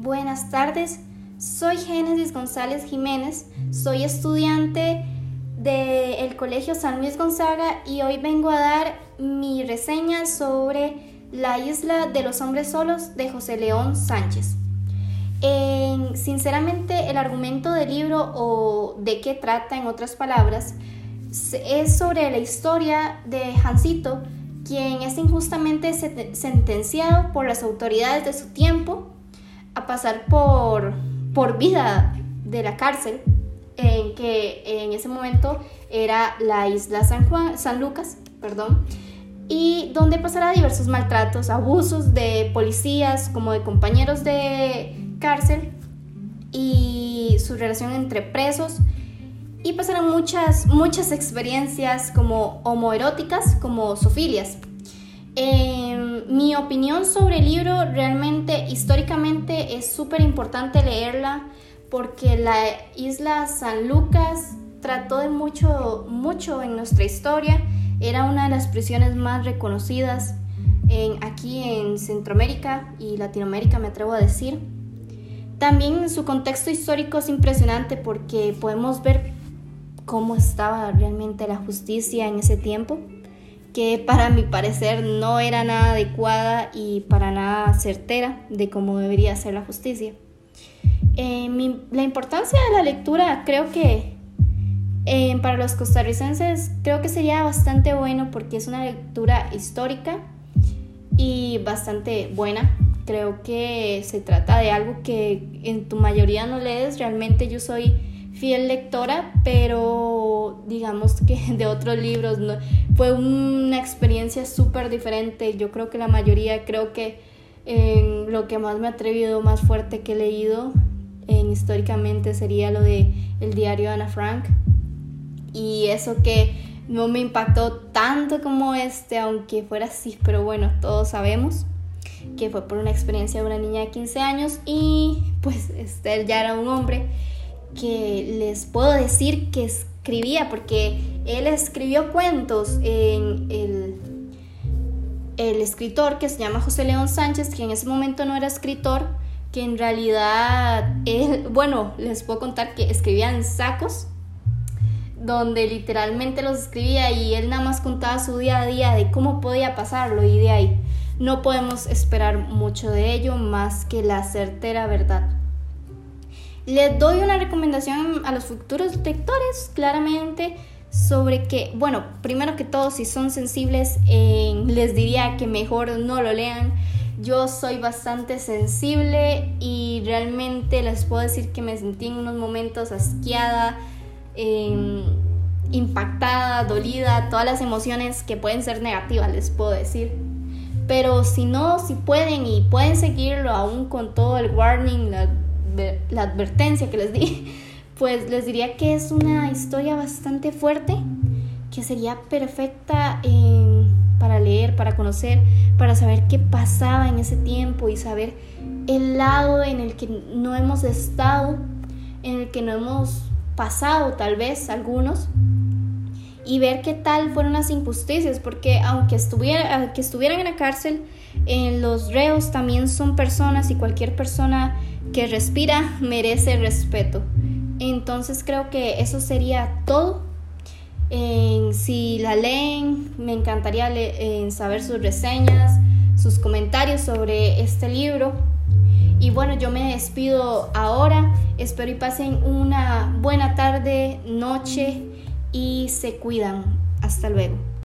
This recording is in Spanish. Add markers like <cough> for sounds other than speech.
Buenas tardes, soy Génesis González Jiménez, soy estudiante del Colegio San Luis Gonzaga y hoy vengo a dar mi reseña sobre La isla de los hombres solos de José León Sánchez. sinceramente el argumento del libro o de qué trata en otras palabras es sobre la historia de Jancito, quien es injustamente sentenciado por las autoridades de su tiempo a pasar por, por vida de la cárcel, en que en ese momento era la isla San, Juan, San Lucas, perdón, y donde pasará diversos maltratos, abusos de policías como de compañeros de cárcel y su relación entre presos y pasarán muchas, muchas experiencias como homoeróticas, como sofilias. Eh, mi opinión sobre el libro realmente históricamente es súper importante leerla porque la isla San Lucas trató de mucho, mucho en nuestra historia. Era una de las prisiones más reconocidas en, aquí en Centroamérica y Latinoamérica, me atrevo a decir. También su contexto histórico es impresionante porque podemos ver cómo estaba realmente la justicia en ese tiempo que para mi parecer no era nada adecuada y para nada certera de cómo debería ser la justicia. Eh, la importancia de la lectura creo que eh, para los costarricenses creo que sería bastante bueno porque es una lectura histórica y bastante buena. Creo que se trata de algo que en tu mayoría no lees. Realmente yo soy fiel lectora, pero digamos que <laughs> de otros libros no, fue una experiencia súper diferente. Yo creo que la mayoría, creo que en lo que más me ha atrevido, más fuerte que he leído en, históricamente sería lo de El diario de Ana Frank. Y eso que no me impactó tanto como este, aunque fuera así, pero bueno, todos sabemos que fue por una experiencia de una niña de 15 años y pues Esther ya era un hombre que les puedo decir que escribía, porque él escribió cuentos en el, el escritor que se llama José León Sánchez, que en ese momento no era escritor, que en realidad, él, <laughs> bueno, les puedo contar que escribía en sacos, donde literalmente los escribía y él nada más contaba su día a día de cómo podía pasarlo y de ahí no podemos esperar mucho de ello más que la certera verdad. Les doy una recomendación a los futuros lectores, claramente, sobre que, bueno, primero que todo, si son sensibles, les diría que mejor no lo lean. Yo soy bastante sensible y realmente les puedo decir que me sentí en unos momentos asqueada, em, impactada, dolida, todas las emociones que pueden ser negativas, les puedo decir. Pero si no, si pueden y pueden seguirlo aún con todo el warning, la la advertencia que les di, pues les diría que es una historia bastante fuerte, que sería perfecta para leer, para conocer, para saber qué pasaba en ese tiempo y saber el lado en el que no hemos estado, en el que no hemos pasado tal vez algunos y ver qué tal fueron las injusticias, porque aunque, estuviera, que estuvieran en la cárcel, en los reos también son personas y cualquier persona que respira merece respeto. Entonces creo que eso sería todo. si la leen, me encantaría saber sus reseñas, sus comentarios sobre este libro. Y bueno, yo me despido ahora. Espero y pasen una buena tarde, noche y se cuidan. Hasta luego.